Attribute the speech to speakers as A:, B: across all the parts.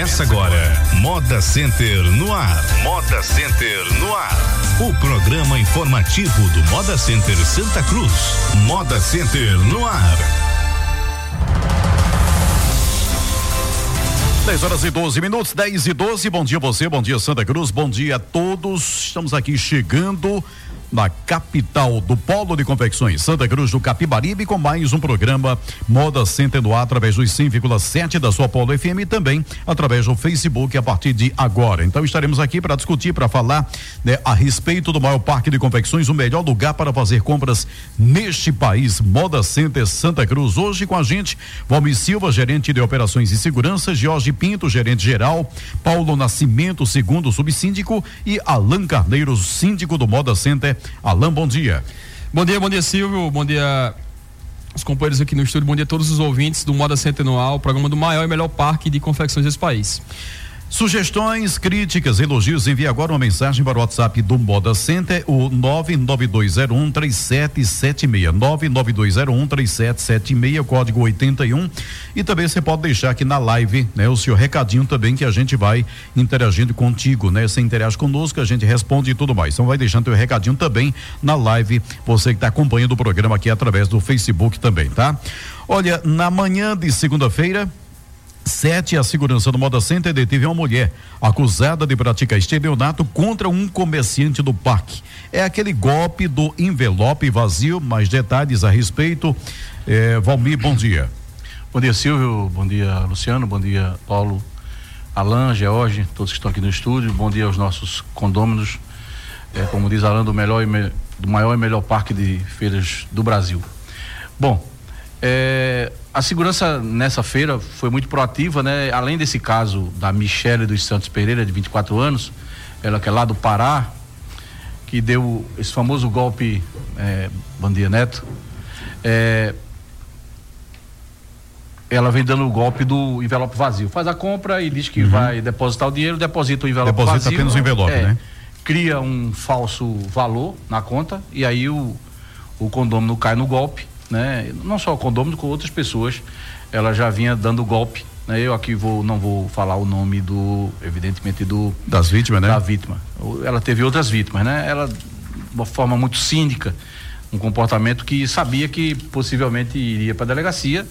A: Começa agora, Moda Center no ar. Moda Center no ar. O programa informativo do Moda Center Santa Cruz. Moda Center no ar.
B: 10 horas e 12 minutos, 10 e 12. Bom dia você, bom dia Santa Cruz, bom dia a todos. Estamos aqui chegando na capital do Polo de Confecções Santa Cruz do Capibaribe com mais um programa Moda Center no ar através dos 100,7 da sua Polo FM e também através do Facebook a partir de agora. Então estaremos aqui para discutir, para falar né, a respeito do maior parque de confecções, o melhor lugar para fazer compras neste país, Moda Center Santa Cruz. Hoje com a gente, Valmir Silva, gerente de operações e segurança, Jorge Pinto, gerente geral, Paulo Nascimento, segundo subsíndico e Alan Carneiro, síndico do Moda Center Alain, bom dia.
C: Bom dia, bom dia, Silvio. Bom dia os companheiros aqui no estúdio, bom dia a todos os ouvintes do Moda Centenual, programa do maior e melhor parque de confecções desse país.
B: Sugestões, críticas, elogios, envie agora uma mensagem para o WhatsApp do Moda Center, o 992013776. 992013776, código 81. E também você pode deixar aqui na live, né, o seu recadinho também que a gente vai interagindo contigo, né? Você interage conosco, a gente responde e tudo mais. Então vai deixando teu recadinho também na live, você que está acompanhando o programa aqui através do Facebook também, tá? Olha, na manhã de segunda-feira, Sete, a segurança do Moda Center deteve uma mulher acusada de praticar estelionato contra um comerciante do parque. É aquele golpe do envelope vazio. Mais detalhes a respeito. É, Valmir, bom dia.
D: Bom dia, Silvio. Bom dia, Luciano. Bom dia, Paulo, Alain, George, todos que estão aqui no estúdio. Bom dia aos nossos condôminos. É, como diz Alain, do, melhor me, do maior e melhor parque de feiras do Brasil. Bom, é, a segurança nessa feira foi muito proativa, né? Além desse caso da Michele dos Santos Pereira, de 24 anos, ela que é lá do Pará, que deu esse famoso golpe é, Neto, é, ela vem dando o golpe do envelope vazio. Faz a compra e diz que uhum. vai depositar o dinheiro, deposita o envelope
B: deposita
D: vazio.
B: Deposita apenas o envelope, é, né?
D: Cria um falso valor na conta e aí o, o condômino cai no golpe né? Não só o condômino, com outras pessoas. Ela já vinha dando golpe. Né? Eu aqui vou, não vou falar o nome do, evidentemente, do.
B: Das vítimas, né?
D: Da vítima. Ela teve outras vítimas, né? Ela, de uma forma muito cínica, um comportamento que sabia que possivelmente iria para a delegacia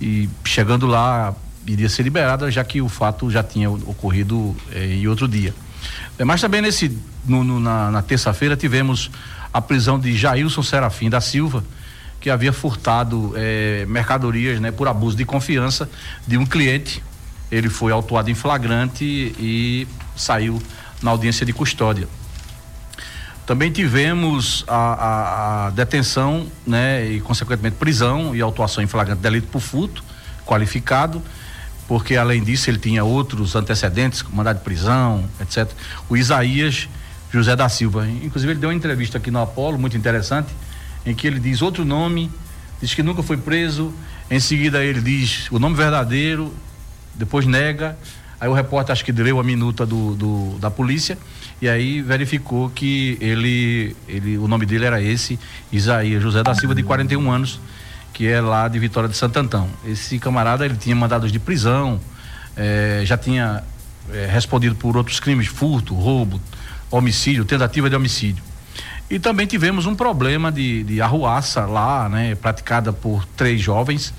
D: e chegando lá iria ser liberada, já que o fato já tinha ocorrido eh, em outro dia. É, mas também nesse, no, no, na, na terça-feira tivemos a prisão de Jailson Serafim da Silva, que havia furtado eh, mercadorias né, por abuso de confiança de um cliente. Ele foi autuado em flagrante e saiu na audiência de custódia. Também tivemos a, a, a, detenção, né, e consequentemente prisão e autuação em flagrante delito por furto qualificado, porque além disso ele tinha outros antecedentes, mandado de prisão, etc. O Isaías José da Silva, inclusive ele deu uma entrevista aqui no Apolo, muito interessante, em que ele diz outro nome, diz que nunca foi preso, em seguida ele diz o nome verdadeiro, depois nega, aí o repórter acho que leu a minuta do, do, da polícia e aí verificou que ele, ele o nome dele era esse, Isaías José da Silva, de 41 anos, que é lá de Vitória de Santo. Esse camarada ele tinha mandados de prisão, eh, já tinha eh, respondido por outros crimes, furto, roubo, homicídio, tentativa de homicídio. E também tivemos um problema de, de arruaça lá, né, praticada por três jovens,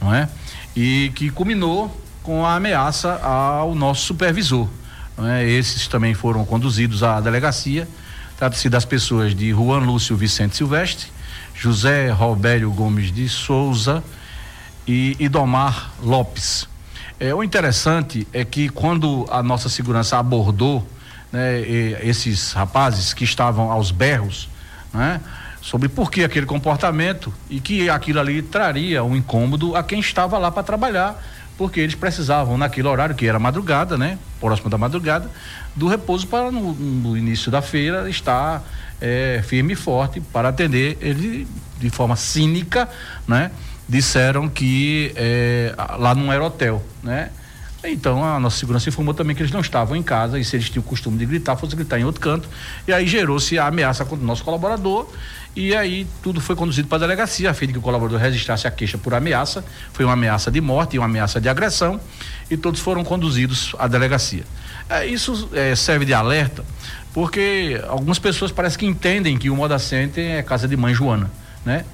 D: não é? E que culminou com a ameaça ao nosso supervisor. É? Esses também foram conduzidos à delegacia. Trata-se das pessoas de Juan Lúcio Vicente Silvestre, José Robério Gomes de Souza e Idomar Lopes. É, o interessante é que quando a nossa segurança abordou né, esses rapazes que estavam aos berros, né, sobre por que aquele comportamento e que aquilo ali traria um incômodo a quem estava lá para trabalhar, porque eles precisavam naquele horário que era madrugada, né, próximo da madrugada, do repouso para no, no início da feira estar é, firme e forte para atender. Ele de forma cínica, né, disseram que é, lá não era hotel, né, Então a nossa segurança informou também que eles não estavam em casa e se eles tinham o costume de gritar, fosse gritar em outro canto. E aí gerou-se a ameaça contra o nosso colaborador. E aí tudo foi conduzido para a delegacia, a fim de que o colaborador registrasse a queixa por ameaça. Foi uma ameaça de morte e uma ameaça de agressão. E todos foram conduzidos à delegacia. É, isso é, serve de alerta, porque algumas pessoas parecem que entendem que o Moda Center é casa de mãe Joana, né?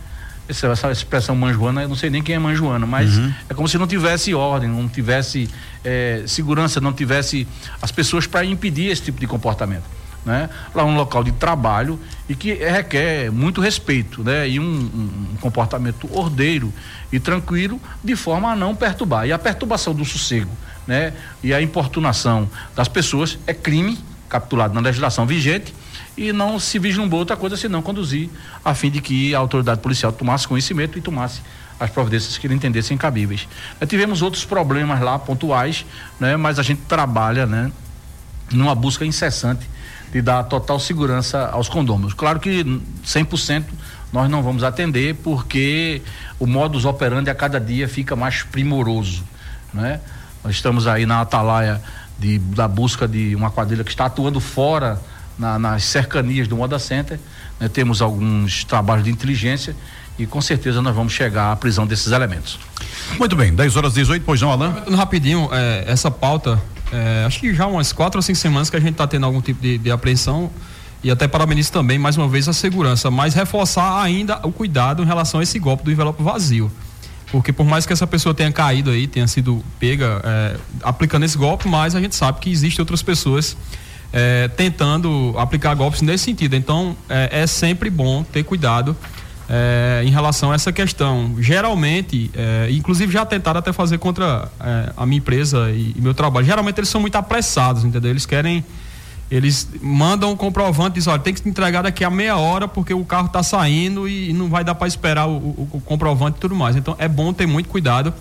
D: Essa, expressão manjoana, eu não sei nem quem é manjoana, mas uhum. é como se não tivesse ordem, não tivesse é, segurança, não tivesse as pessoas para impedir esse tipo de comportamento. Né? Lá um local de trabalho e que requer muito respeito, né? E um, um, um, comportamento ordeiro e tranquilo de forma a não perturbar. E a perturbação do sossego, né? E a importunação das pessoas é crime capturado na legislação vigente e não se vislumbrou outra coisa senão conduzir a fim de que a autoridade policial tomasse conhecimento e tomasse as providências que ele entendessem cabíveis. Nós tivemos outros problemas lá pontuais, né, mas a gente trabalha, né, numa busca incessante de dar total segurança aos condôminos. Claro que 100% nós não vamos atender porque o modus operandi a cada dia fica mais primoroso, né? Nós estamos aí na atalaia de, da busca de uma quadrilha que está atuando fora na, nas cercanias do Moda Center. Né? Temos alguns trabalhos de inteligência e com certeza nós vamos chegar à prisão desses elementos.
B: Muito bem, 10 horas 18, pois não, Alain?
C: Rapidinho, é, essa pauta, é, acho que já umas quatro ou cinco semanas que a gente está tendo algum tipo de, de apreensão e até parabenizo também, mais uma vez, a segurança, mas reforçar ainda o cuidado em relação a esse golpe do envelope vazio. Porque por mais que essa pessoa tenha caído aí, tenha sido pega é, aplicando esse golpe, mas a gente sabe que existem outras pessoas é, tentando aplicar golpes nesse sentido. Então, é, é sempre bom ter cuidado é, em relação a essa questão. Geralmente, é, inclusive já tentaram até fazer contra é, a minha empresa e, e, meu trabalho. Geralmente eles são muito apressados, entendeu? Eles querem. Eles mandam um comprovante e dizem, olha, tem que se entregar daqui a meia hora porque o carro está saindo e, e, não vai dar para esperar o, o, o comprovante e tudo mais. Então é bom ter muito cuidado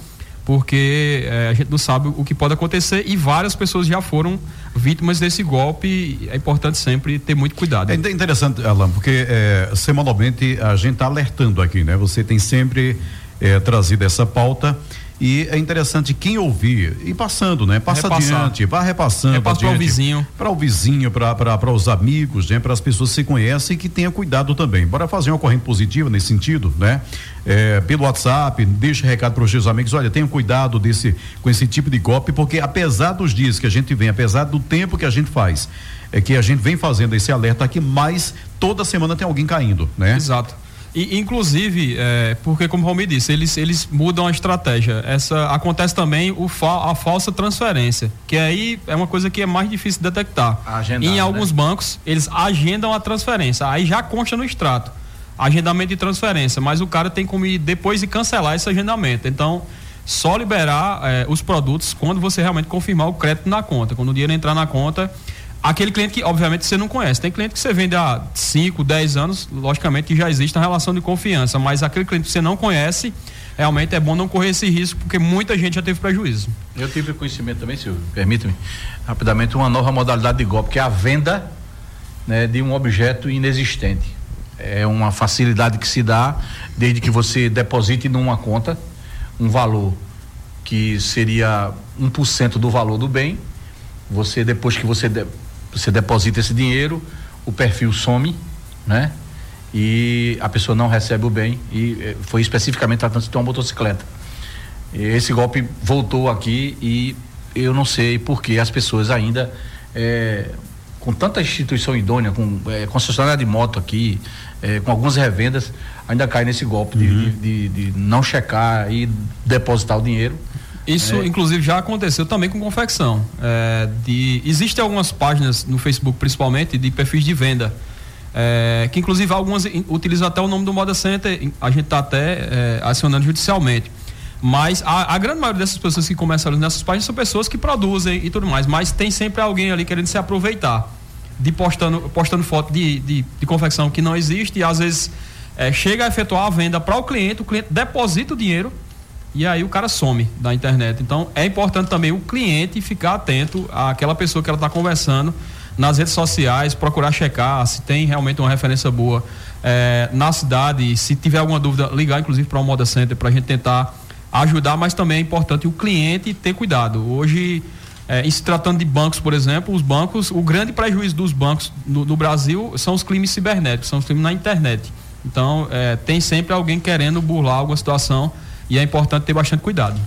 C: porque é, a gente não sabe o que pode acontecer e várias pessoas já foram vítimas desse golpe. É importante sempre ter muito cuidado.
B: É interessante, Alan, porque é, semanalmente a gente está alertando aqui, né? Você tem sempre é, trazido essa pauta e é interessante quem ouvir e passando, né? Passa Repassar. adiante, vá repassando. Repassa
C: para o vizinho.
B: Para o vizinho, para os amigos, né? Para as pessoas que se conhecem e que tenha cuidado também. Bora fazer uma corrente positiva nesse sentido, né? É, pelo WhatsApp, deixa recado para os seus amigos, olha, tenham cuidado desse, com esse tipo de golpe, porque apesar dos dias que a gente vem, apesar do tempo que a gente faz, é que a gente vem fazendo esse alerta aqui, mas toda semana tem alguém caindo, né?
C: Exato. E, inclusive, é, porque como o Romir disse, eles, eles mudam a estratégia. Essa acontece também o fa, a falsa transferência, que aí é uma coisa que é mais difícil de detectar. Agendar, em né? alguns né? bancos, eles agendam a transferência, aí já consta no extrato. Agendamento de transferência, mas o cara tem como ir depois de cancelar esse agendamento. Então, só liberar é, os produtos quando você realmente confirmar o crédito na conta. Quando o dinheiro entrar na conta, Aquele cliente que, obviamente, você não conhece. Tem cliente que você vende há 5, 10 anos, logicamente que já existe uma relação de confiança, mas aquele cliente que você não conhece, realmente é bom não correr esse risco, porque muita gente já teve prejuízo.
D: Eu tive conhecimento também, Silvio, permita-me, rapidamente, uma nova modalidade de golpe, que é a venda né, de um objeto inexistente. É uma facilidade que se dá desde que você deposite numa conta um valor que seria 1% do valor do bem. Você, depois que você de, você deposita esse dinheiro, o perfil some, né? E a pessoa não recebe o bem e eh, foi especificamente tratando de uma motocicleta. E esse golpe voltou aqui e eu não sei por que as pessoas ainda é, com tanta instituição idônea, com é, concessionária de moto aqui, é, com algumas revendas, ainda cai nesse golpe uhum. de, de, de, não checar e depositar o dinheiro
C: isso, é. inclusive, já aconteceu também com confecção. É, de, existem algumas páginas no Facebook, principalmente, de perfis de venda. É, que inclusive algumas utilizam até o nome do Moda Center, a gente está até é, acionando judicialmente. Mas a, a, grande maioria dessas pessoas que começam nessas páginas são pessoas que produzem e tudo mais, mas tem sempre alguém ali querendo se aproveitar, de postando, postando foto de, de, de confecção que não existe e às vezes é, chega a efetuar a venda para o cliente, o cliente deposita o dinheiro e aí o cara some da internet. Então é importante também o cliente ficar atento àquela pessoa que ela está conversando nas redes sociais, procurar checar se tem realmente uma referência boa é, na cidade. Se tiver alguma dúvida, ligar inclusive para o Moda Center para a gente tentar ajudar, mas também é importante o cliente ter cuidado. Hoje, é, em se tratando de bancos, por exemplo, os bancos, o grande prejuízo dos bancos no, no Brasil são os crimes cibernéticos, são os crimes na internet. Então, é, tem sempre alguém querendo burlar alguma situação e é importante ter bastante cuidado.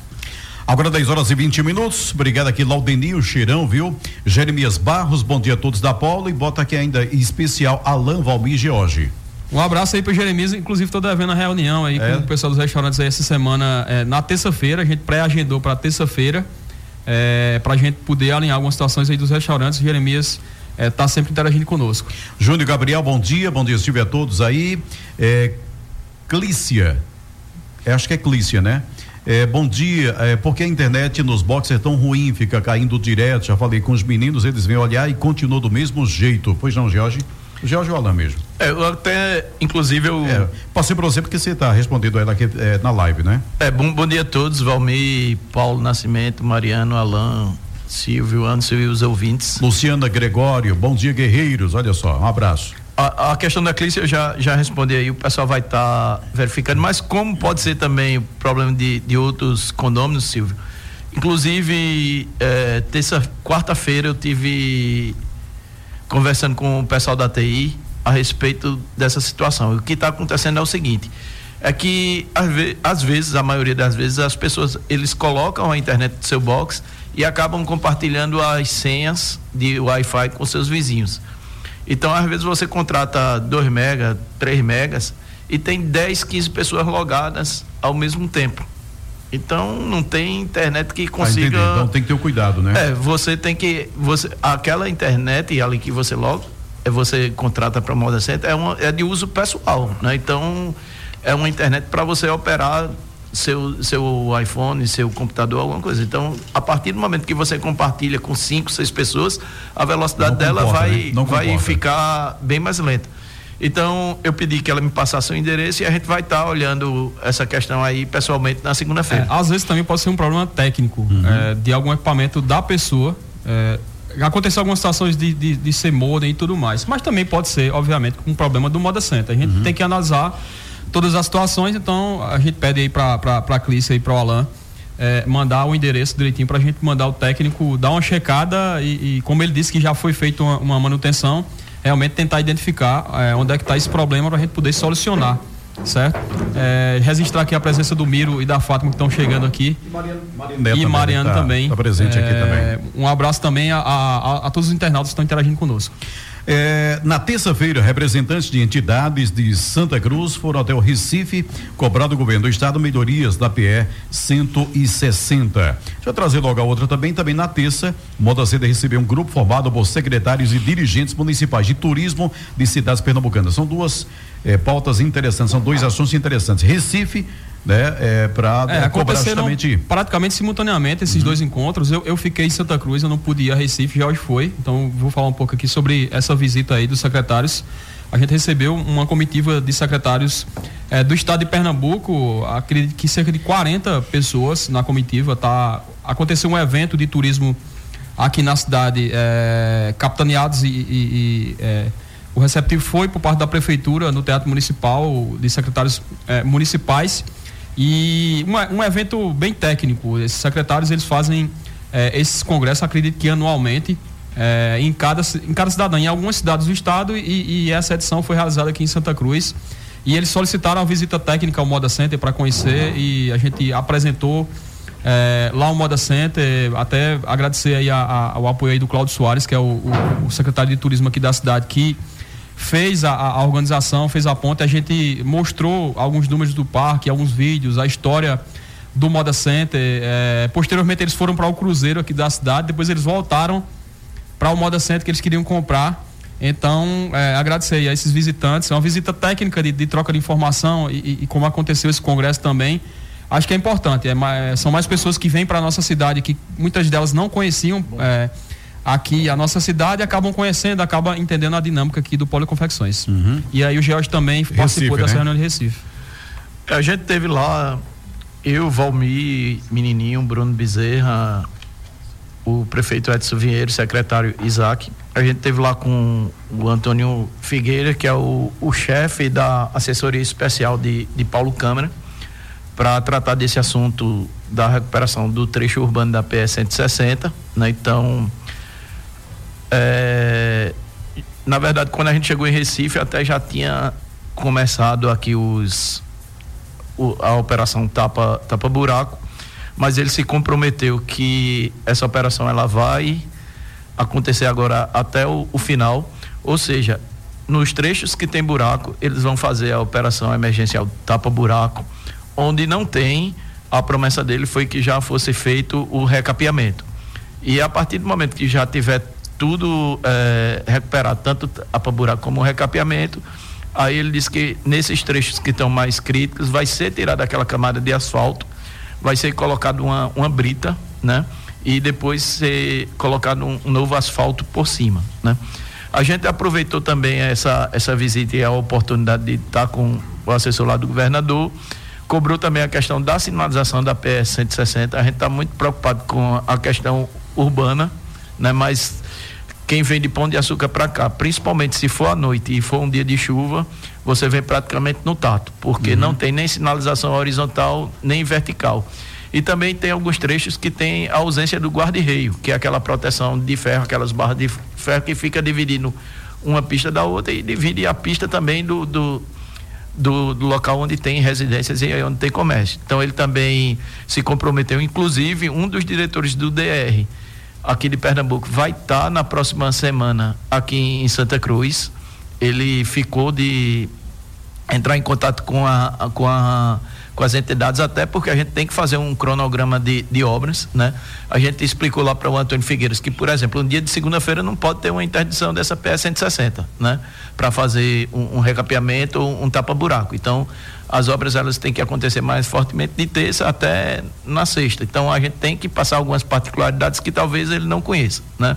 B: Agora 10 horas e 20 minutos. Obrigado aqui, Laudenio Cheirão, viu? Jeremias Barros, bom dia a todos da Paula e bota aqui ainda em especial Alain Valmir George.
C: Um abraço aí pro Jeremias, inclusive tô devendo a reunião aí é. com o pessoal dos restaurantes aí essa semana, é, na terça-feira, a gente pré-agendou para terça-feira, é, pra gente poder alinhar algumas situações aí dos restaurantes. Jeremias é, tá sempre interagindo conosco.
B: Júnior Gabriel, bom dia, bom dia, Silvia a todos aí. É, Clícia, é, acho que é Clícia, né? É, bom dia, é, porque a internet nos boxes é tão ruim, fica caindo direto. Já falei com os meninos, eles vêm olhar e continuou do mesmo jeito. Pois não, Jorge? Jorge Alain mesmo?
E: É, eu até, inclusive, eu. É,
B: passei para você porque você está respondendo ela aqui é, na live, né?
E: É, bom, bom dia a todos, Valmir, Paulo Nascimento, Mariano, Alain, Silvio, Anderson e os ouvintes.
B: Luciana Gregório, bom dia, guerreiros. Olha só, um abraço.
E: A, a, questão da crise eu já, já respondi aí, o pessoal vai estar tá verificando, mas como pode ser também o problema de, de outros condôminos, Silvio? Inclusive, é, terça, quarta-feira eu tive conversando com o pessoal da TI a respeito dessa situação. O que está acontecendo é o seguinte, é que às vezes, a maioria das vezes, as pessoas eles colocam a internet do seu box e acabam compartilhando as senhas de Wi-Fi com seus vizinhos. Então, às vezes, você contrata 2 megas, 3 megas e tem 10, 15 pessoas logadas ao mesmo tempo. Então não tem internet que consiga. Ah,
B: então tem que ter o cuidado, né?
E: É, você tem que. Você, aquela internet ali que você logo é, você contrata para moda center é, uma, é de uso pessoal, né? Então é uma internet para você operar seu, seu iPhone, seu computador, alguma coisa. Então, a partir do momento que você compartilha com cinco, seis pessoas, a velocidade não dela comporta, vai, né? vai ficar bem mais lenta. Então, eu pedi que ela me passasse o endereço e a gente vai estar tá olhando essa questão aí pessoalmente na segunda-feira.
C: É, às vezes também pode ser um problema técnico uhum. é, de algum equipamento da pessoa. É, aconteceu algumas situações de, de, de ser modem e tudo mais. Mas também pode ser, obviamente, um problema do Moda Center. A gente uhum. tem que analisar todas as situações, então a gente pede aí para a Clícia e para o Alain é, mandar o endereço direitinho para a gente mandar o técnico dar uma checada e, e, como ele disse que já foi feita uma, uma, manutenção, realmente tentar identificar é, onde é que está esse problema para a gente poder solucionar. Certo? É, registrar aqui a presença do Miro e da Fátima que estão chegando aqui. E Mariano, e tá, também. Está
B: presente aqui também.
C: Um abraço também a, a, a todos os internautas que estão interagindo conosco.
B: É, na terça-feira, representantes de entidades de Santa Cruz foram até o Recife cobrar do governo do estado melhorias da PE 160. Deixa eu trazer logo a outra também. Também na terça, Moda Seda recebeu um grupo formado por secretários e dirigentes municipais de turismo de cidades pernambucanas. São duas é, pautas interessantes, são dois assuntos interessantes. Recife né? É, para
C: é, cobrar justamente praticamente simultaneamente esses uhum. dois encontros. Eu, eu fiquei em Santa Cruz, eu não pude ir a Recife, já hoje foi. Então vou falar um pouco aqui sobre essa visita aí dos secretários. A gente recebeu uma comitiva de secretários é, do estado de Pernambuco, acredito que cerca de 40 pessoas na comitiva. Tá, aconteceu um evento de turismo aqui na cidade, é, capitaneados e, e, e é, o receptivo foi por parte da prefeitura no Teatro Municipal, de secretários é, municipais e um, um evento bem técnico. Esses secretários eles fazem é, esses congressos, acredito que anualmente, é, em, cada, em cada cidadã, em algumas cidades do estado, e, e, essa edição foi realizada aqui em Santa Cruz. E eles solicitaram a visita técnica ao Moda Center para conhecer uhum. e a gente apresentou é, lá o Moda Center, até agradecer aí a, a, ao apoio aí do Cláudio Soares, que é o, o, o secretário de turismo aqui da cidade, que fez a, a, organização, fez a ponte, a gente mostrou alguns números do parque, alguns vídeos, a história do Moda Center. É, posteriormente eles foram para o Cruzeiro aqui da cidade, depois eles voltaram para o Moda Center que eles queriam comprar. Então, é, agradecer a esses visitantes. É uma visita técnica de, de troca de informação e, e, e, como aconteceu esse congresso também. Acho que é importante. É, mais, são mais pessoas que vêm para a nossa cidade que muitas delas não conheciam. É, aqui a nossa cidade acabam conhecendo, acabam entendendo a dinâmica aqui do Polo Confecções. Uhum. E aí o George também Recife, participou dessa né? reunião de Recife.
E: A gente teve lá, eu, Valmir, Menininho, Bruno Bezerra, o prefeito Edson Vieira, o secretário Isaac. A gente teve lá com o Antônio Figueira, que é o, o chefe da assessoria especial de, de Paulo Câmara, para tratar desse assunto da recuperação do trecho urbano da PS 160, né? Então, é, na verdade, quando a gente chegou em Recife, até já tinha começado aqui os o, a operação tapa tapa buraco, mas ele se comprometeu que essa operação ela vai acontecer agora até o, o final, ou seja, nos trechos que tem buraco, eles vão fazer a operação emergencial tapa buraco, onde não tem, a promessa dele foi que já fosse feito o recapeamento. E a partir do momento que já tiver tudo é, recuperado, tanto buraco como o recapeamento, aí ele disse que nesses trechos que estão mais críticos vai ser tirada aquela camada de asfalto, vai ser colocado uma, uma brita, né? E depois ser colocado um, um novo asfalto por cima, né? A gente aproveitou também essa, essa visita e a oportunidade de estar com o assessor lá do governador. Cobrou também a questão da sinalização da PS 160. A gente está muito preocupado com a questão urbana, né? Mas quem vem de Pão de Açúcar para cá, principalmente se for à noite e for um dia de chuva, você vem praticamente no tato, porque uhum. não tem nem sinalização horizontal nem vertical. E também tem alguns trechos que tem a ausência do guarda-reio, que é aquela proteção de ferro, aquelas barras de ferro que fica dividindo uma pista da outra e divide a pista também do, do, do, do local onde tem residências e onde tem comércio. Então ele também se comprometeu, inclusive um dos diretores do DR aqui de Pernambuco vai estar tá na próxima semana aqui em Santa Cruz. Ele ficou de entrar em contato com a, com a com as entidades, até porque a gente tem que fazer um cronograma de, de obras, né? A gente explicou lá para o Antônio Figueiras que, por exemplo, um dia de segunda-feira não pode ter uma interdição dessa PS 160, né? Para fazer um, um recapeamento ou um tapa-buraco. Então, as obras elas têm que acontecer mais fortemente de terça até na sexta. Então, a gente tem que passar algumas particularidades que talvez ele não conheça, né?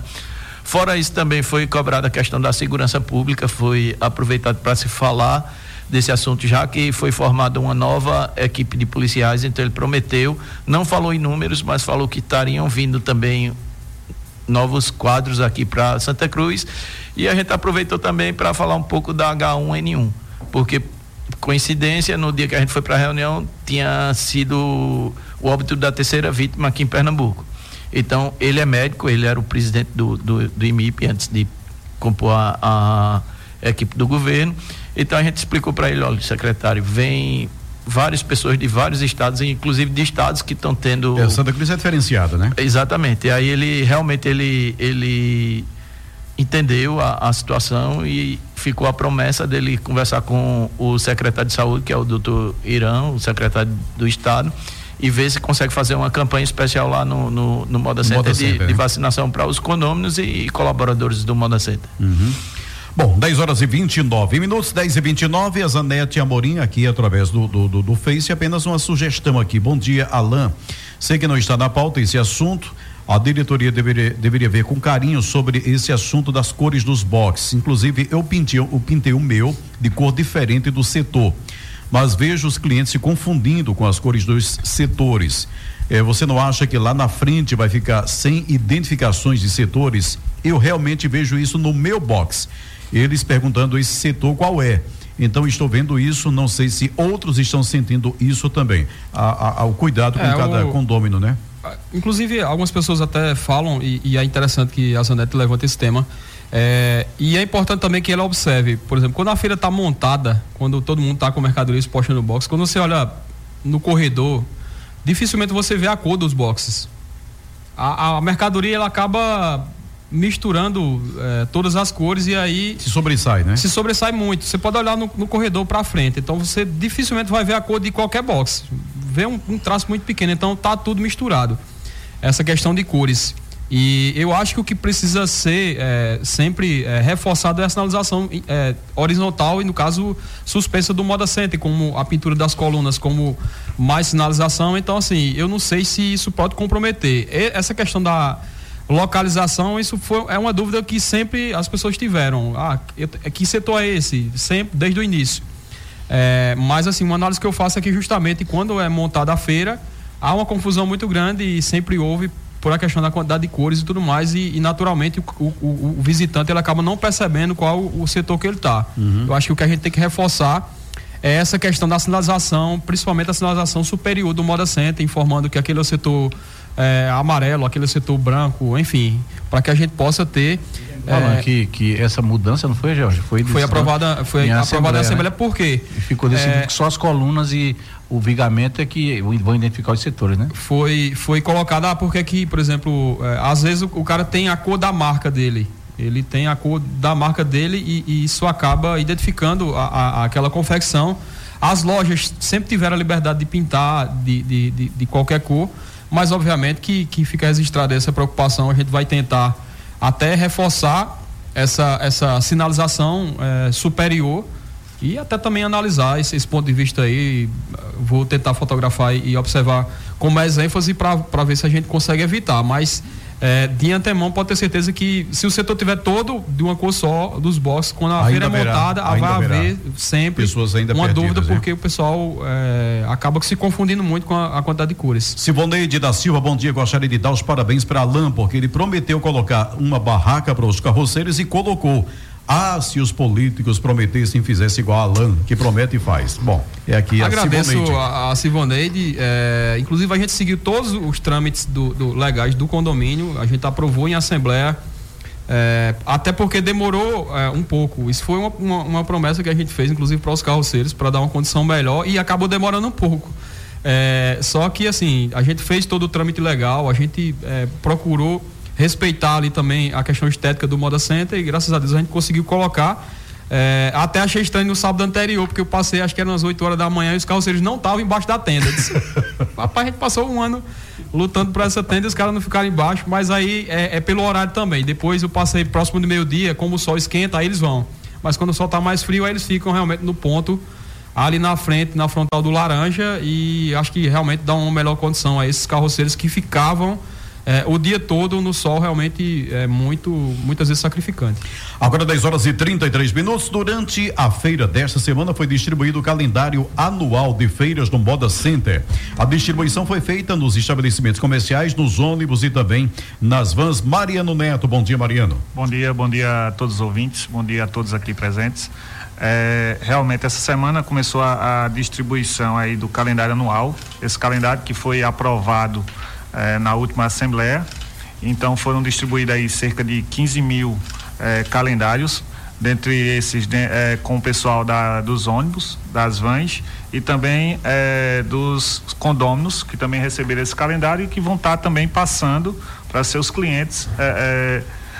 E: Fora isso, também foi cobrada a questão da segurança pública, foi aproveitado para se falar desse assunto, já que foi formada uma nova equipe de policiais, então ele prometeu, não falou em números, mas falou que estariam vindo também novos quadros aqui para Santa Cruz. E a gente aproveitou também para falar um pouco da H1N1, porque coincidência, no dia que a gente foi para a reunião, tinha sido o óbito da terceira vítima aqui em Pernambuco. Então, ele é médico, ele era o presidente do, do, do IMIP antes de compor a, a equipe do governo. Então a gente explicou para ele, olha, secretário, vem várias pessoas de vários estados, inclusive de estados que estão tendo.
B: É, Santa Cruz é diferenciado, né?
E: Exatamente. E aí ele realmente ele ele entendeu a, a, situação e ficou a promessa dele conversar com o secretário de saúde, que é o doutor Irã, o secretário do estado, e ver se consegue fazer uma campanha especial lá no, no, no Moda Center, Moda de, Center, de, né? vacinação para os condôminos e colaboradores do Moda Center.
B: Uhum. Bom, 10 horas e 29 minutos, 10 e 29 a Zanete Amorim aqui através do, do, do, do Face. Apenas uma sugestão aqui. Bom dia, Alain. Sei que não está na pauta esse assunto. A diretoria deveria, deveria ver com carinho sobre esse assunto das cores dos boxes. Inclusive, eu pintei, eu pintei o meu de cor diferente do setor. Mas vejo os clientes se confundindo com as cores dos setores. É, você não acha que lá na frente vai ficar sem identificações de setores? Eu realmente vejo isso no meu box eles perguntando esse setor qual é. Então estou vendo isso, não sei se outros estão sentindo isso também. A, a, o cuidado com é, cada o... condômino, né?
C: Inclusive, algumas pessoas até falam, e, e é interessante que a Zanete levante esse tema. É, e é importante também que ela observe, por exemplo, quando a feira está montada, quando todo mundo está com mercadoria exposta no box, quando você olha no corredor, dificilmente você vê a cor dos boxes. A, a mercadoria ela acaba misturando é, todas as cores e aí
B: se sobressai, né?
C: Se sobressai muito. Você pode olhar no, no corredor para frente, então você dificilmente vai ver a cor de qualquer box. Vê um, um, traço muito pequeno, então tá tudo misturado. Essa questão de cores. E eu acho que o que precisa ser é, sempre é, reforçado é a sinalização horizontal e, no caso, suspensa do moda center, como a pintura das colunas, como mais sinalização. Então, assim, eu não sei se isso pode comprometer. E essa questão da localização, isso foi, é uma dúvida que sempre as pessoas tiveram. Ah, eu, que setor é esse? Sempre, desde o início. É, mas assim, uma análise que eu faço é que justamente quando é montada a feira, há uma confusão muito grande e sempre houve por a questão da quantidade de cores e tudo mais, e, e naturalmente o, o, o, visitante ele acaba não percebendo qual o setor que ele está. Uhum. Eu acho que o que a gente tem que reforçar é essa questão da sinalização, principalmente a sinalização superior do Moda Center, informando que aquele é o setor é, amarelo, aquele setor branco, enfim, para que a gente possa ter
D: Falando é, que, que essa mudança não foi, Jorge? Foi,
C: foi aprovada, foi aprovada na Assembleia, né? por quê?
D: Ficou decidido é, que só as colunas e o vigamento é que vão identificar os setores, né?
C: Foi, foi colocado, ah, porque aqui, por exemplo, é, às vezes o, o, cara tem a cor da marca dele. Ele tem a cor da marca dele e, e isso acaba identificando a, a, aquela confecção. As lojas sempre tiveram a liberdade de pintar de, de, de, de qualquer cor, mas obviamente que, que fica registrada essa preocupação, a gente vai tentar até reforçar essa, essa sinalização é, superior e até também analisar esse, esse, ponto de vista aí. Vou tentar fotografar e observar com mais ênfase para ver se a gente consegue evitar. Mas é, de antemão pode ter certeza que se o setor tiver todo de uma cor só dos boxes, quando a ainda feira é montada, vai haver sempre
B: Pessoas ainda
C: uma
B: perdidas,
C: dúvida, porque o pessoal é, acaba se confundindo muito com a, a, quantidade de cores.
B: Sivoneide da Silva, bom dia. Gostaria de dar os parabéns para Alain, porque ele prometeu colocar uma barraca para os carroceiros e colocou. Ah, se os políticos prometessem fizesse igual a Alain, que promete e faz. Bom, é aqui
C: a Agradeço a, a Sivoneide. É, inclusive, a gente seguiu todos os trâmites do, do, legais do condomínio. A gente aprovou em assembleia. É, até porque demorou é, um pouco. Isso foi uma, uma, uma, promessa que a gente fez, inclusive, para os carroceiros, para dar uma condição melhor e acabou demorando um pouco. Só que, assim, a gente fez todo o trâmite legal, a gente procurou respeitar ali também a questão estética do Moda Center e graças a Deus a gente conseguiu colocar. É, até achei estranho no sábado anterior, porque eu passei, acho que eram as 8 horas da manhã e os carroceiros não estavam embaixo da tenda. Disse, Papai, a gente passou um ano lutando por essa tenda e os caras não ficaram embaixo, mas aí é, é pelo horário também. Depois eu passei próximo do meio-dia, como o sol esquenta, aí eles vão. Mas quando o sol está mais frio, aí eles ficam realmente no ponto, ali na frente, na frontal do laranja, e acho que realmente dá uma melhor condição a esses carroceiros que ficavam é, o dia todo no sol realmente é muito, muitas vezes sacrificante.
B: Agora 10 horas e 33 minutos. Durante a feira desta semana foi distribuído o calendário anual de feiras do Moda Center. A distribuição foi feita nos estabelecimentos comerciais, nos ônibus e também nas vans. Mariano Neto, bom dia, Mariano.
F: Bom dia, bom dia a todos os ouvintes, bom dia a todos aqui presentes. É, realmente essa semana começou a, a distribuição aí do calendário anual, esse calendário que foi aprovado eh, na última assembleia. Então foram distribuídos aí cerca de 15 mil eh, calendários, dentre esses de, eh, com o pessoal da, dos ônibus, das vans e também dos condôminos que também receberam esse calendário e que vão estar também passando para seus clientes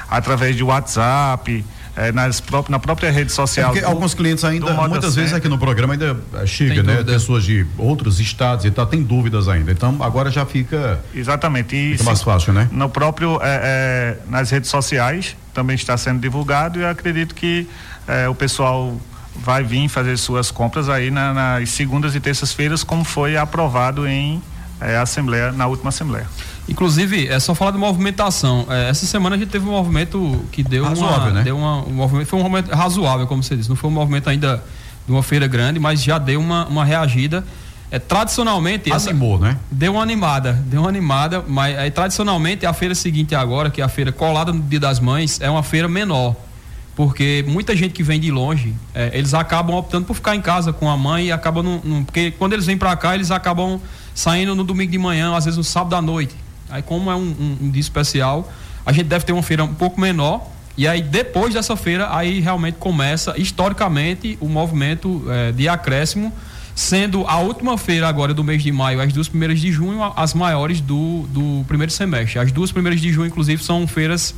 F: através de WhatsApp, é, nas na própria rede social. É
B: do, alguns clientes ainda, muitas vezes aqui no programa ainda eh, chega, né? Pessoas de outros estados e tal, tem dúvidas ainda. Então agora já fica.
F: Exatamente. E
B: fica mais fácil, né?
F: No próprio, é, nas redes sociais também está sendo divulgado e eu acredito que o pessoal vai vir fazer suas compras aí na, nas segundas e terças-feiras, como foi aprovado em Assembleia, na última Assembleia.
C: Inclusive, é só falar de movimentação. É, essa semana a gente teve um movimento que deu
B: razoável,
C: uma,
B: né?
C: deu uma, um movimento, foi um movimento razoável, como você disse. Não foi um movimento ainda de uma feira grande, mas já deu uma, uma reagida. É, tradicionalmente.
B: Animou, essa, né?
C: Deu uma animada, deu uma animada, mas é, tradicionalmente a feira seguinte agora, que é a feira colada no Dia das Mães, é uma feira menor. Porque muita gente que vem de longe, é, eles acabam optando por ficar em casa com a mãe e acabam. Num, porque quando eles vêm para cá, eles acabam saindo no domingo de manhã, às vezes no sábado à noite. Aí, como é um, um, um dia especial, a gente deve ter uma feira um pouco menor. E aí, depois dessa feira, aí realmente começa, historicamente, o movimento é, de acréscimo, sendo a última feira agora do mês de maio, as duas primeiras de junho, as maiores do, do primeiro semestre. As duas primeiras de junho, inclusive, são feiras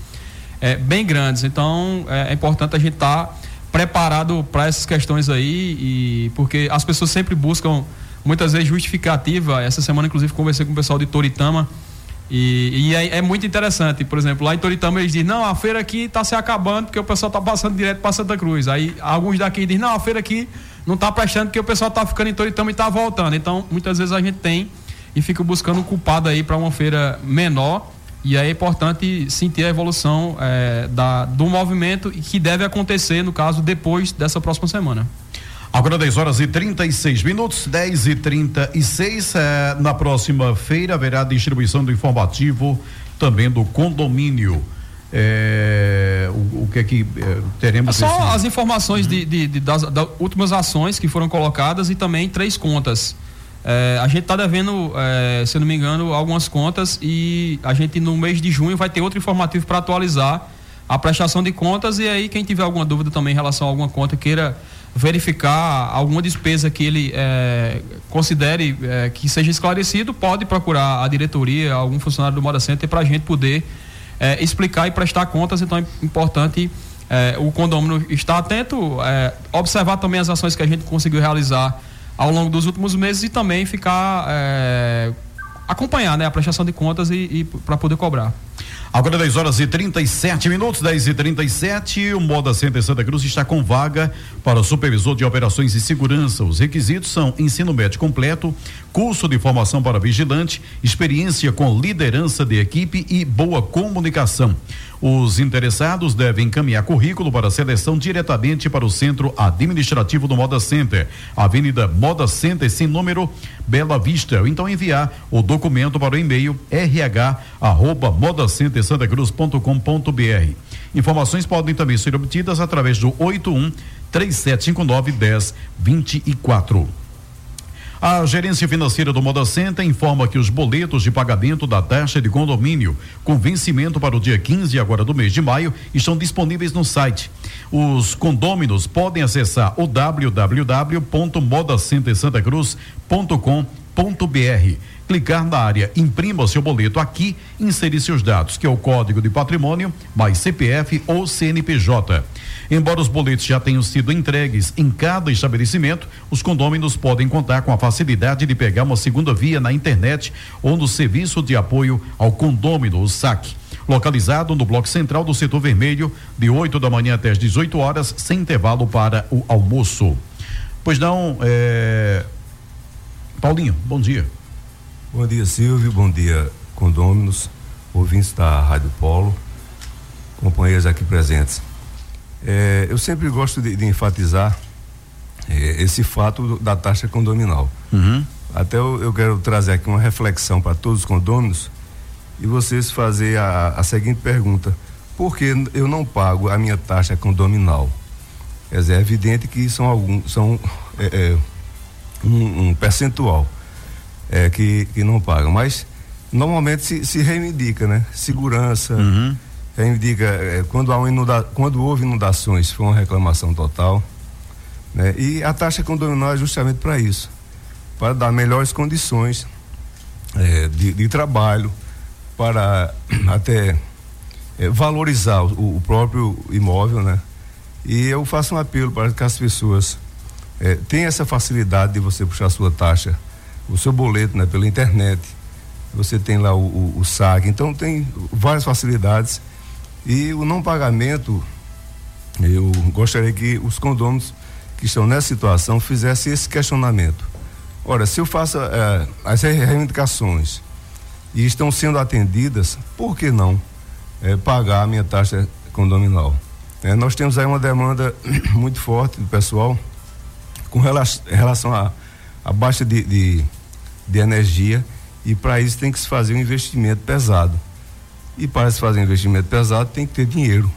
C: é, bem grandes. Então, é, é importante a gente estar tá preparado para essas questões aí, e porque as pessoas sempre buscam, muitas vezes, justificativa. Essa semana, inclusive, conversei com o pessoal de Toritama e, e é, é, muito interessante, por exemplo, lá em Toritama eles dizem, não, a feira aqui está se acabando porque o pessoal está passando direto para Santa Cruz. Aí alguns daqui dizem, não, a feira aqui não está prestando porque o pessoal está ficando em Toritama e está voltando. Então, muitas vezes a gente tem e fica buscando um culpado aí para uma feira menor. E é importante sentir a evolução é, da, do movimento que deve acontecer, no caso, depois dessa próxima semana.
B: Agora 10 horas e 36 minutos, 10 e 36 é, Na próxima feira haverá distribuição do informativo também do condomínio. É, o, o, que é que eh, teremos?
C: É só
B: esse...
C: as informações de, de, de das, das, últimas ações que foram colocadas e também três contas. É, a gente está devendo, é, se eu não me engano, algumas contas e a gente no mês de junho vai ter outro informativo para atualizar a prestação de contas e aí quem tiver alguma dúvida também em relação a alguma conta queira verificar alguma despesa que ele é, considere é, que seja esclarecido, pode procurar a diretoria, algum funcionário do Moda Center para a gente poder é, explicar e prestar contas. Então é importante o condomínio estar atento, observar também as ações que a gente conseguiu realizar ao longo dos últimos meses e também ficar acompanhar né, a prestação de contas e, e para poder cobrar.
B: Agora 10 horas e 37 minutos, 10 e 37 o Moda Center Santa Cruz está com vaga para supervisor de operações e segurança. Os requisitos são ensino médio completo, curso de formação para vigilante, experiência com liderança de equipe e boa comunicação. Os interessados devem encaminhar currículo para seleção diretamente para o Centro Administrativo do Moda Center, Avenida Moda Center, sem número, Bela Vista. Ou então enviar o documento para o e-mail rh@modacentersantacruz.com.br. Informações podem também ser obtidas através do 81 3759 1024. A gerência financeira do Moda Center informa que os boletos de pagamento da taxa de condomínio com vencimento para o dia 15 agora do mês de maio estão disponíveis no site. Os condôminos podem acessar o www.modacentersantacruz.com.br clicar na área Imprima seu boleto aqui, inserir seus dados, que é o código de patrimônio, mais CPF ou CNPJ. Embora os boletos já tenham sido entregues em cada estabelecimento, os condôminos podem contar com a facilidade de pegar uma segunda via na internet ou no serviço de apoio ao condômino, o SAC. Localizado no bloco central do setor vermelho, de 8 da manhã até as 18 horas, sem intervalo para o almoço. Pois não, é... Paulinho, bom dia.
G: Bom dia, Silvio. Bom dia, condôminos, ouvintes da Rádio Polo, companheiros aqui presentes. É, eu sempre gosto de, de enfatizar é, esse fato da taxa condominal.
B: Uhum.
G: Até eu, eu, quero trazer aqui uma reflexão para todos os condôminos e vocês fazer a, a, seguinte pergunta: por que eu não pago a minha taxa condominal? Quer dizer, é evidente que são alguns, são é, é um, um, percentual é, que, que não pagam, mas normalmente se, se reivindica, né? Segurança.
B: Uhum
G: reivindica é, quando, há inunda, quando houve inundações, foi uma reclamação total. Né? E a taxa condominal é justamente para isso para dar melhores condições é, de, de, trabalho, para até é, valorizar o, o, próprio imóvel, né? E eu faço um apelo para que as pessoas é, tenham essa facilidade de você puxar a sua taxa, o seu boleto, né? Pela internet, você tem lá o, o, o SAC, então tem várias facilidades e o não pagamento, eu gostaria que os condôminos que estão nessa situação fizessem esse questionamento. Ora, se eu faço é, as reivindicações e estão sendo atendidas, por que não é, pagar a minha taxa condominal? É, nós temos aí uma demanda muito forte do pessoal com relação à baixa de, de, de energia e para isso tem que se fazer um investimento pesado. E para se fazer investimento pesado tem que ter dinheiro.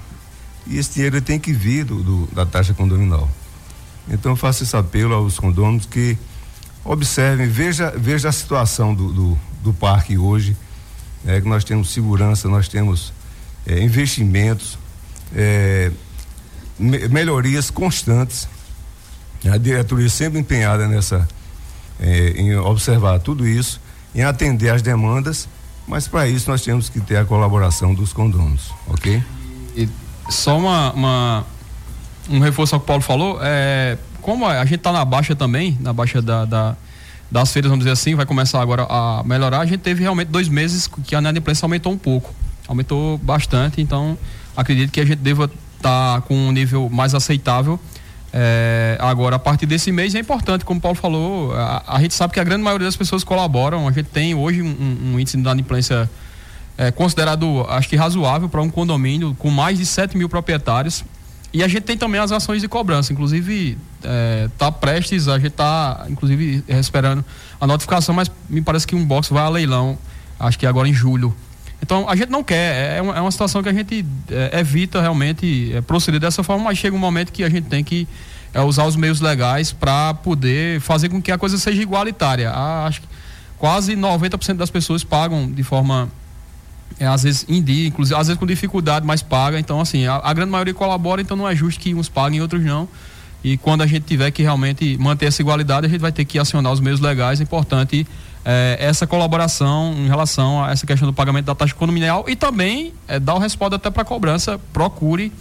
G: E esse dinheiro tem que vir do, do da taxa condominal. Então eu faço esse apelo aos condôminos que observem, veja, veja a situação do, do, do parque hoje, é, que nós temos segurança, nós temos é, investimentos, é, me, melhorias constantes. A diretoria sempre empenhada nessa, é, em observar tudo isso, em atender às demandas mas para isso nós temos que ter a colaboração dos condôminos, ok?
C: E só uma, uma, um reforço ao que o Paulo falou, é, como a gente está na baixa também, na baixa da, da, das feiras, vamos dizer assim, vai começar agora a melhorar, a gente teve realmente dois meses que a inadimplência aumentou um pouco, aumentou bastante, então acredito que a gente deva estar tá com um nível mais aceitável é, agora, a partir desse mês é importante, como o Paulo falou, a, a, gente sabe que a grande maioria das pessoas colaboram. A gente tem hoje um, um índice de inadimplência é, considerado, acho que razoável para um condomínio com mais de 7 mil proprietários. E a gente tem também as ações de cobrança, inclusive está é, prestes, a gente está inclusive esperando a notificação, mas me parece que um box vai a leilão, acho que agora em julho. Então a gente não quer, é, é uma, é uma situação que a gente é, evita realmente proceder dessa forma, mas chega um momento que a gente tem que usar os meios legais para poder fazer com que a coisa seja igualitária. Acho que quase 90% das pessoas pagam de forma é, às vezes em inclusive, às vezes com dificuldade, mas paga. Então, assim, a, a, grande maioria colabora, então não é justo que uns paguem e outros não. E quando a gente tiver que realmente manter essa igualdade, a gente vai ter que acionar os meios legais. É importante é, essa colaboração em relação a essa questão do pagamento da taxa condominial e também é, dar o respaldo até para a cobrança. Procure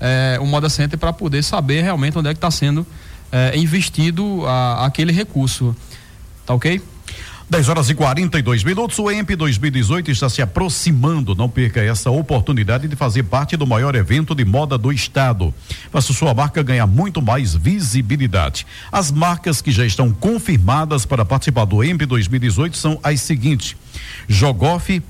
C: é, o Moda Center para poder saber realmente onde é que está sendo é, investido a, aquele recurso. Tá ok?
B: 10 horas e 42 minutos. O EMP 2018 está se aproximando. Não perca essa oportunidade de fazer parte do maior evento de moda do estado. Faça sua marca ganhar muito mais visibilidade. As marcas que já estão confirmadas para participar do EMP 2018 são as seguintes: Jogoff,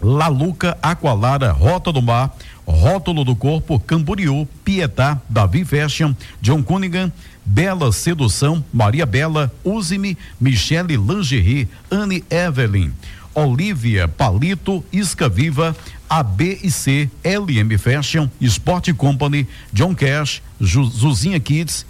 B: Laluca, Aqualara, Rota do Mar, Rótulo do Corpo, Camboriú, Pietá, Davi Fashion, John Cunningham, Bela Sedução, Maria Bela, Use-me, Michele Lingerie, Anne Evelyn, Olivia Palito, Isca Viva, AB e C, LM Fashion, Sport Company, John Cash, Zuzinha Kids,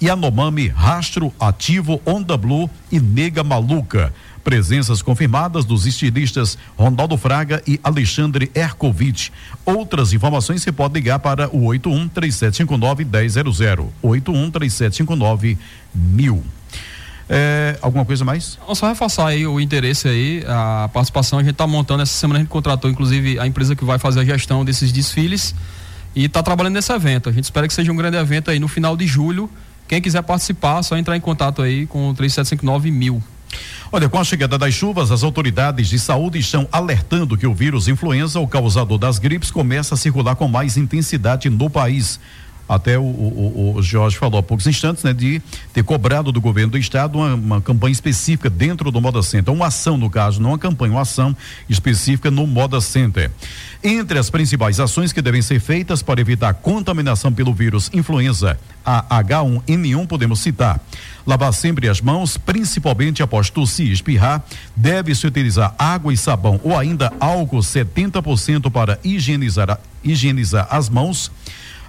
B: Yanomami, Rastro Ativo, Onda Blue e Nega Maluca. Presenças confirmadas dos estilistas Ronaldo Fraga e Alexandre Erkovic. Outras informações você pode ligar para o 81 3759 1000. 81 3759 1000. É, alguma coisa mais?
C: Só reforçar aí o interesse aí, a participação. A gente está montando essa semana, a gente contratou inclusive a empresa que vai fazer a gestão desses desfiles e está trabalhando nesse evento. A gente espera que seja um grande evento aí no final de julho. Quem quiser participar, só entrar em contato aí com o 3759 mil.
B: Olha, com a chegada das chuvas, as autoridades de saúde estão alertando que o vírus influenza, o causador das gripes, começa a circular com mais intensidade no país. Até o, o, o, Jorge falou há poucos instantes, né, de ter cobrado do governo do estado uma, uma, campanha específica dentro do Moda Center, uma ação no caso, não uma campanha, uma ação específica no Moda Center. Entre as principais ações que devem ser feitas para evitar contaminação pelo vírus influenza a H1N1 podemos citar lavar sempre as mãos, principalmente após tossir e espirrar. Deve-se utilizar água e sabão ou ainda álcool 70% para higienizar, higienizar as mãos.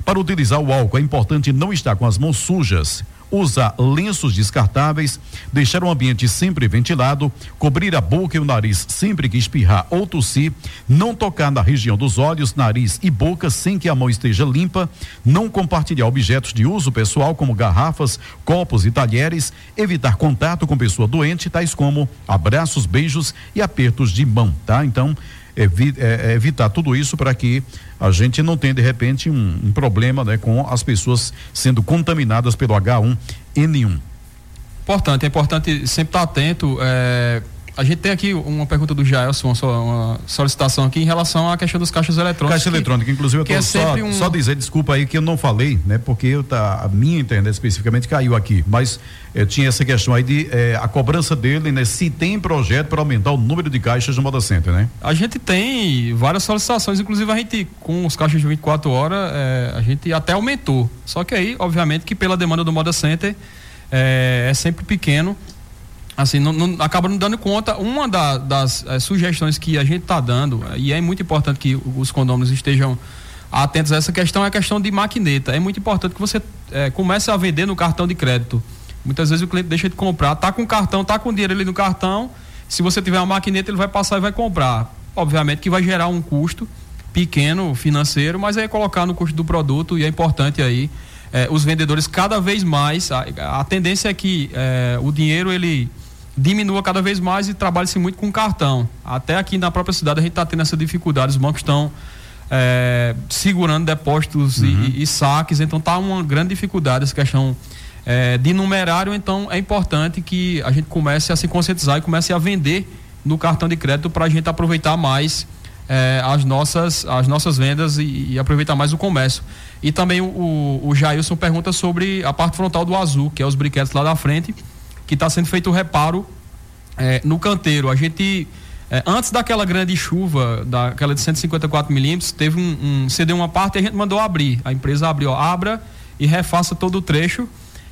B: Para utilizar o álcool, é importante não estar com as mãos sujas usar lenços descartáveis, deixar o ambiente sempre ventilado, cobrir a boca e o nariz sempre que espirrar ou tossir, não tocar na região dos olhos, nariz e boca sem que a mão esteja limpa, não compartilhar objetos de uso pessoal como garrafas, copos e talheres, evitar contato com pessoa doente, tais como abraços, beijos e apertos de mão, tá? Então, evi é, é, evitar tudo isso para que a gente não tenha de repente um, um, problema né, com as pessoas sendo contaminadas pelo H1N1.
C: Importante, é importante sempre estar atento. É, a gente tem aqui uma pergunta do Jaelson, uma solicitação aqui em relação à questão dos caixas eletrônicos.
B: Caixa eletrônica, inclusive eu tô, é só, um... só dizer, desculpa aí que eu não falei, né? Porque eu tá, a minha internet especificamente caiu aqui, mas eu tinha essa questão aí de eh, a cobrança dele, né? Se tem projeto para aumentar o número de caixas no Moda Center, né?
C: A gente tem várias solicitações, inclusive a gente com os caixas de 24 horas, eh, a gente até aumentou. Só que aí, obviamente, que pela demanda do Moda Center é sempre pequeno assim, não, não, acaba não dando conta. Uma da, das é, sugestões que a gente está dando, e é muito importante que os condôminos estejam atentos a essa questão, é a questão de maquineta. É muito importante que você é, comece a vender no cartão de crédito. Muitas vezes o cliente deixa de comprar, tá com cartão, tá com dinheiro ali no cartão. Se você tiver uma maquineta, ele vai passar e vai comprar. Obviamente que vai gerar um custo pequeno financeiro, mas aí é colocar no custo do produto e é importante aí os vendedores cada vez mais. A, a tendência é que o dinheiro ele diminua cada vez mais e trabalhe-se muito com cartão. Até aqui na própria cidade a gente está tendo essa dificuldade, os bancos estão é, segurando depósitos uhum. e, e, saques, então está uma grande dificuldade essa questão é, de numerário, então é importante que a gente comece a se conscientizar e comece a vender no cartão de crédito para a gente aproveitar mais é, as, nossas, as nossas vendas e, e, aproveitar mais o comércio. E também o, o, o Jailson pergunta sobre a parte frontal do azul, que é os briquetes lá da frente que está sendo feito o reparo é, no canteiro. A gente, é, antes daquela grande chuva, daquela de 154 milímetros, teve um, um cedeu uma parte e a gente mandou abrir. A empresa abriu, ó, abra e refaça todo o trecho.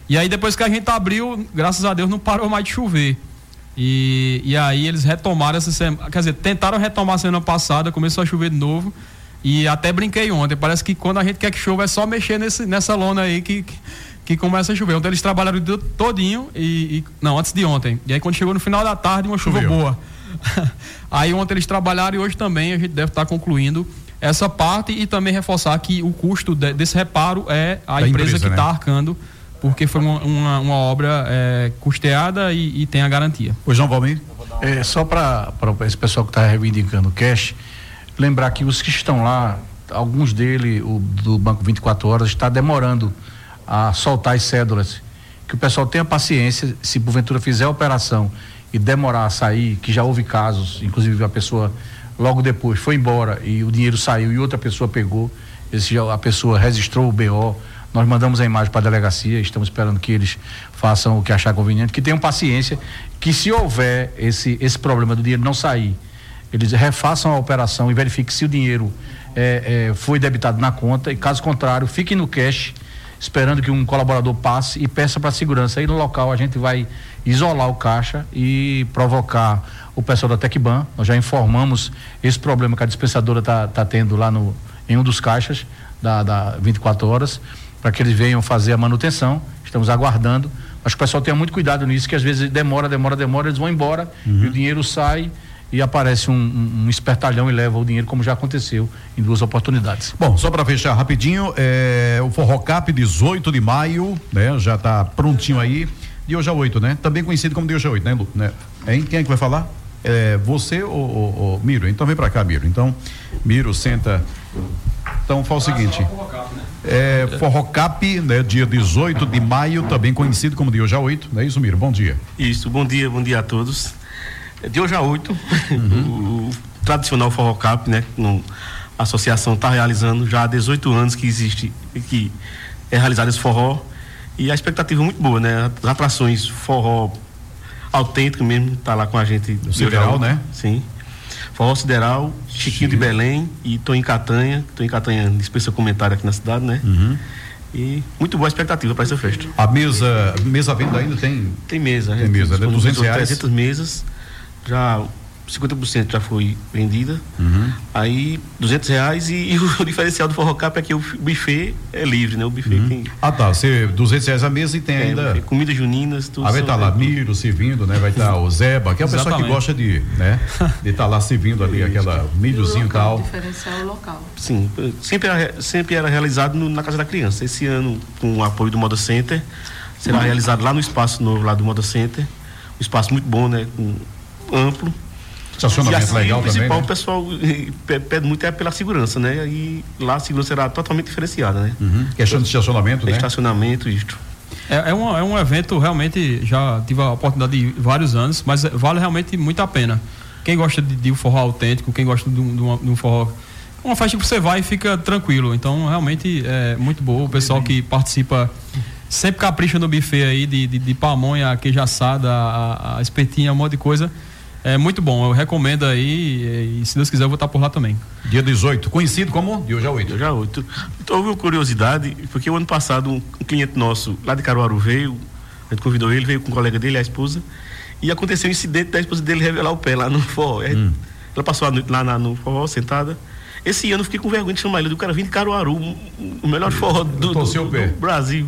C: E aí depois que a gente abriu, graças a Deus não parou mais de chover. E, e aí eles retomaram essa semana. Quer dizer, tentaram retomar semana passada, começou a chover de novo. E até brinquei ontem. Parece que quando a gente quer que chova é só mexer nesse, nessa lona aí que, que, que começa a chover. Ontem eles trabalharam o dia todinho e, e, Não, antes de ontem. E aí quando chegou no final da tarde, uma chuva Choveu. boa. aí ontem eles trabalharam e hoje também a gente deve estar concluindo essa parte e também reforçar que o custo de, desse reparo é a empresa, empresa, que está né? arcando porque foi uma, uma, uma obra é, custeada e, e, tem a garantia.
B: Pois João Valmir?
D: É, só para esse pessoal que está reivindicando o cash, lembrar que os que estão lá, alguns dele, o do Banco 24 Horas, está demorando a soltar as cédulas. Que o pessoal tenha paciência, se porventura fizer a operação e demorar a sair, que já houve casos, inclusive a pessoa logo depois foi embora e o dinheiro saiu e outra pessoa pegou, esse, a pessoa registrou o BO nós mandamos a imagem para a delegacia, estamos esperando que eles façam o que achar conveniente, que tenham paciência, que se houver esse, esse problema do dinheiro não sair, eles refaçam a operação e verifiquem se o dinheiro é, é, foi debitado na conta e caso contrário, fiquem no cash, esperando que um colaborador passe e peça para a segurança. Aí no local a gente vai isolar o caixa e provocar o pessoal da Tecban. Nós já informamos esse problema que a dispensadora está tá tendo lá no, em um dos caixas da, da 24 horas para que eles venham fazer a manutenção. Estamos aguardando. Acho que o pessoal tenha muito cuidado nisso, que às vezes demora, demora, demora, eles vão embora uhum. e o dinheiro sai e aparece um, um, um, espertalhão e leva o dinheiro, como já aconteceu em duas oportunidades.
B: Bom, só para fechar rapidinho, é, o Forrocap 18 de maio, né? Já está prontinho aí. De hoje a 8, né? Também conhecido como de hoje a 8, né, Lu? Né? Hein? Quem é que vai falar? É, você ou, ou, ou Miro? Então vem para cá, Miro. Então, Miro, senta então fala o seguinte. É, Forrocap, né, dia 18 de maio, também conhecido como dia hoje a 8, não é isso, Miro? Bom dia.
H: Isso, bom dia, bom dia a todos. É de hoje a 8, uhum. o, tradicional Forrocap, né? No, a associação está realizando já há 18 anos que existe, que é realizado esse forró. E a expectativa é muito boa, né? As atrações forró autêntico mesmo, tá lá com a gente.
B: Do Sideral, né?
H: Sim. Forró Sideral, Chiquinho Sim. de Belém e tô em Catanha. Tô em Catanha, dispensa comentário aqui na cidade, né?
B: Uhum.
H: E muito boa expectativa para essa festa.
B: A mesa, mesa venda ainda tem?
H: Tem mesa.
B: Tem mesa, né? 200 reais?
H: 300 mesas. Já 50% já foi vendida.
B: Uhum.
H: Aí, 200 reais e, e, o diferencial do Forró Cap é que o buffet é livre, né? O buffet uhum. tem.
B: Ah, tá. Você, 200 reais a mesa e tem é, ainda. Buffet,
H: comidas juninas, tudo.
B: Ah, vai estar tá lá Miro servindo, né? Vai estar tá o Zeba, que é a pessoa que gosta de, né? De estar tá lá servindo ali aquela milhozinho e tal.
I: diferencial local.
H: Sim, sempre era, sempre era realizado no, na Casa da Criança. Esse ano, com o apoio do Moda Center, será uhum. realizado lá no espaço novo lá do Moda Center. Um espaço muito bom, né? Com, amplo
B: Estacionamento assim, legal
H: o principal,
B: também, né?
H: o pessoal eh, pede muito é pela segurança, né? E lá a segurança será totalmente diferenciada, né?
B: Uhum. Questão de estacionamento, né?
H: Estacionamento, isto.
C: É, é, um, é um evento realmente, já tive a oportunidade de vários anos, mas vale realmente muito a pena. Quem gosta de, de um forró autêntico, quem gosta de um, de, uma, de um forró uma festa que você vai e fica tranquilo. Então, realmente é muito boa. O pessoal que participa sempre capricha no buffet aí de, de, de pamonha, queijo assada, a, a espetinha, um monte de coisa. É muito bom, eu recomendo aí e se Deus quiser eu vou estar por lá também.
B: Dia 18, conhecido como dia hoje 8.
H: Dia 8. Então houve uma curiosidade, porque o ano passado um, um, cliente nosso lá de Caruaru veio, a gente convidou ele, veio com um colega dele, a esposa, e aconteceu um incidente da esposa dele revelar o pé lá no forró. Hum. Ela passou a noite lá na, no forró, sentada. Esse ano eu fiquei com vergonha de chamar ele, do cara vindo de Caruaru, o melhor forró do, do, do, do Brasil.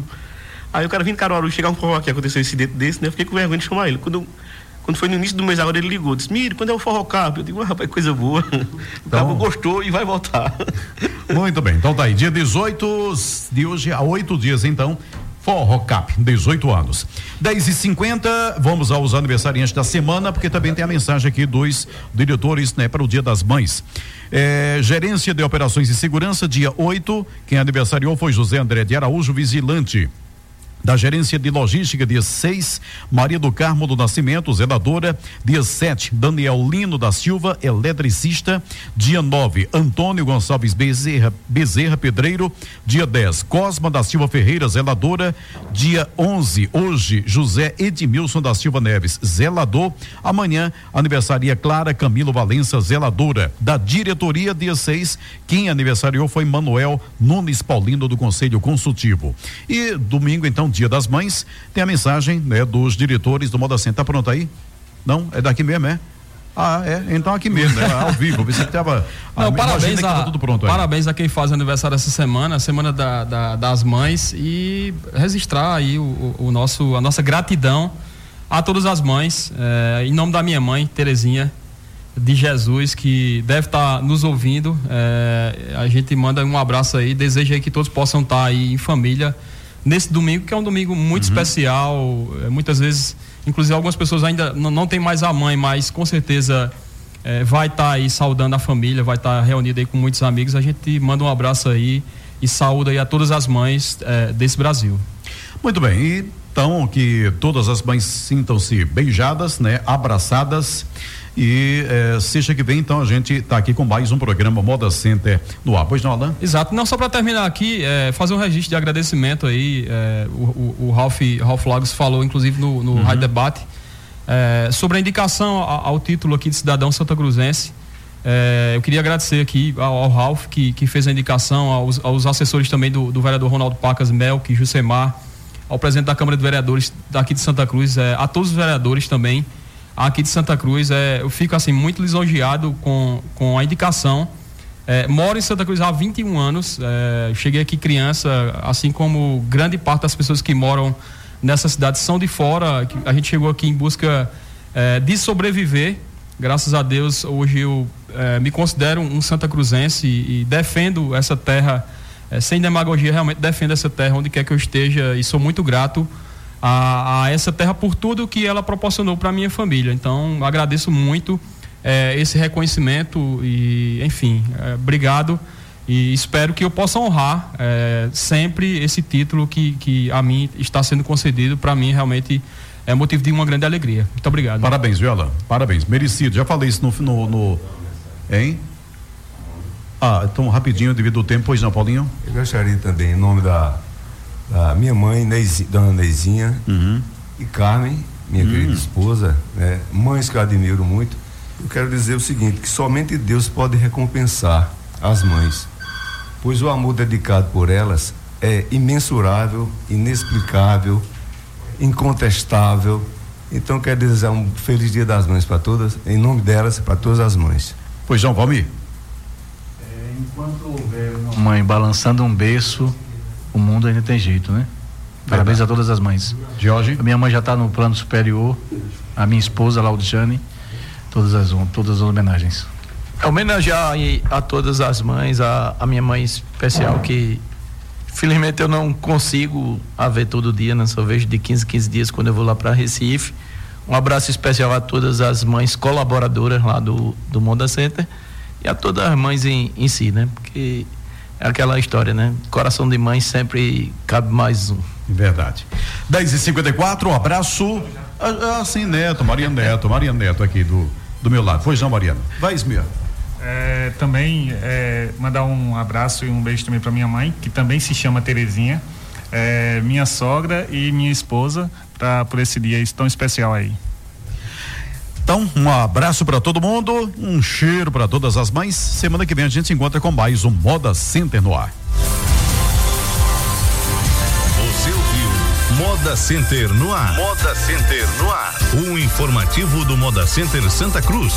H: Aí o cara vindo de Caruaru, chegar um forró aqui, aconteceu um incidente desse, né? Eu fiquei com vergonha de chamar ele. Quando eu, quando foi no início do mês agora, ele ligou, disse, Mire, quando é o Forró Cap? Eu digo, ah, rapaz, coisa boa. O então, cabo gostou e vai voltar.
B: Muito bem, então tá aí, dia 18 de hoje a oito dias, então. Forró Cap, 18 anos. 10 e 50 vamos aos aniversariantes da semana, porque também tem a mensagem aqui dos diretores, né, para o Dia das Mães. É, gerência de Operações e Segurança, dia 8. Quem aniversariou foi José André de Araújo, vigilante da Gerência de Logística, dia 6, Maria do Carmo do Nascimento, zeladora. Dia 7, Daniel Lino da Silva, eletricista. Dia 9, Antônio Gonçalves Bezerra, Bezerra Pedreiro. Dia 10, Cosma da Silva Ferreira, zeladora. Dia 11, hoje, José Edmilson da Silva Neves, zelador. Amanhã, aniversaria Clara Camilo Valença, zeladora. Da diretoria, dia 6, quem aniversariou foi Manuel Nunes Paulino do Conselho Consultivo. E domingo, então, Dia das Mães, tem a mensagem né, dos diretores do Moda Center. Tá pronto aí? Não, é daqui mesmo, é? Ah, é? Então aqui mesmo, é ao vivo. Você tava.
C: Não, parabéns,
B: que
C: a,
B: tudo pronto aí.
C: parabéns a quem faz aniversário essa semana, a semana da, da, das mães, e registrar aí o, o, nosso, a nossa gratidão a todas as mães, eh, em nome da minha mãe, Terezinha de Jesus, que deve estar tá nos ouvindo. Eh, a gente manda um abraço aí, deseja aí que todos possam estar tá aí em família nesse domingo, que é um domingo muito uhum. especial. Eh, muitas vezes, inclusive, algumas pessoas ainda não, não têm mais a mãe, mas com certeza é, vai estar tá aí saudando a família, vai estar tá reunido aí com muitos amigos. A gente manda um abraço aí e saúda aí a todas as mães é, desse Brasil.
B: Muito bem, e então que todas as mães sintam-se beijadas, né, abraçadas. E seja que vem, então a gente está aqui com mais um programa Moda Center no ar. Pois não, Alan?
C: Exato. Não, só para terminar aqui, eh, fazer um registro de agradecimento aí. Eh, o, o, o, Ralph, Ralph Lagos falou, inclusive, no, no uhum. Rádio Debate, sobre a indicação ao, ao, título aqui de cidadão santa cruzense. eu queria agradecer aqui ao, ao Ralph, que, que fez a indicação, aos, aos assessores também do, do vereador Ronaldo Pacas Melk, Jusemar ao presidente da Câmara de Vereadores daqui de Santa Cruz, é, a todos os vereadores também aqui de Santa Cruz. É, eu fico assim muito lisonjeado com, com a indicação. É, moro em Santa Cruz há 21 anos. É, cheguei aqui criança, assim como grande parte das pessoas que moram nessa cidade são de fora. A gente chegou aqui em busca é, de sobreviver. Graças a Deus, hoje eu é, me considero um Santa Cruzense e, e defendo essa terra é, sem demagogia, realmente defendo essa terra onde quer que eu esteja e sou muito grato a, a essa terra por tudo que ela proporcionou para minha família. Então, agradeço muito é, esse reconhecimento e, enfim, é, obrigado e espero que eu possa honrar é, sempre esse título que, que a mim está sendo concedido. Para mim, realmente é motivo de uma grande alegria. Muito obrigado.
B: Parabéns, Viola. Parabéns. Merecido. Já falei isso no. no, no hein? Ah, então rapidinho, devido ao tempo, pois não, Paulinho?
G: Eu gostaria também, em nome da, da minha mãe, Neizinha, dona Neizinha, uhum. e Carmen, minha uhum. querida esposa, né? mães que eu admiro muito, eu quero dizer o seguinte, que somente Deus pode recompensar as mães, pois o amor dedicado por elas é imensurável, inexplicável, incontestável. Então quero desejar um feliz dia das mães para todas, em nome delas, para todas as mães.
B: Pois não, Valmir
D: enquanto houver uma mãe balançando um berço, o mundo ainda tem jeito, né? Parabéns a todas as mães.
B: Jorge?
D: A minha mãe já está no plano superior, a minha esposa, Laudiane, todas as, todas as homenagens.
E: Homenagear a todas as mães, a, a minha mãe especial, que felizmente eu não consigo a ver todo dia, né? Só vejo de 15 15 dias quando eu vou lá para Recife. Um abraço especial a todas as mães colaboradoras lá do, do Monda Center e a todas as mães em, em si, né? Porque é aquela história, né? Coração de mãe sempre cabe mais um.
B: Verdade. 10 e 54 um abraço. Ah, ah, sim, Neto, Maria Neto, Maria Neto aqui do, do meu lado. Pois não, Mariana. Vai, Esmir.
F: É, também é, mandar um abraço e um beijo também para minha mãe, que também se chama Terezinha, é, minha sogra e minha esposa, pra, por esse dia tão especial aí.
B: Então, um abraço para todo mundo, um cheiro para todas as mães. Semana que vem a gente se encontra com mais um Moda Center no ar.
A: Você ouviu Moda Center no ar. Moda Center no ar. Um informativo do Moda Center Santa Cruz.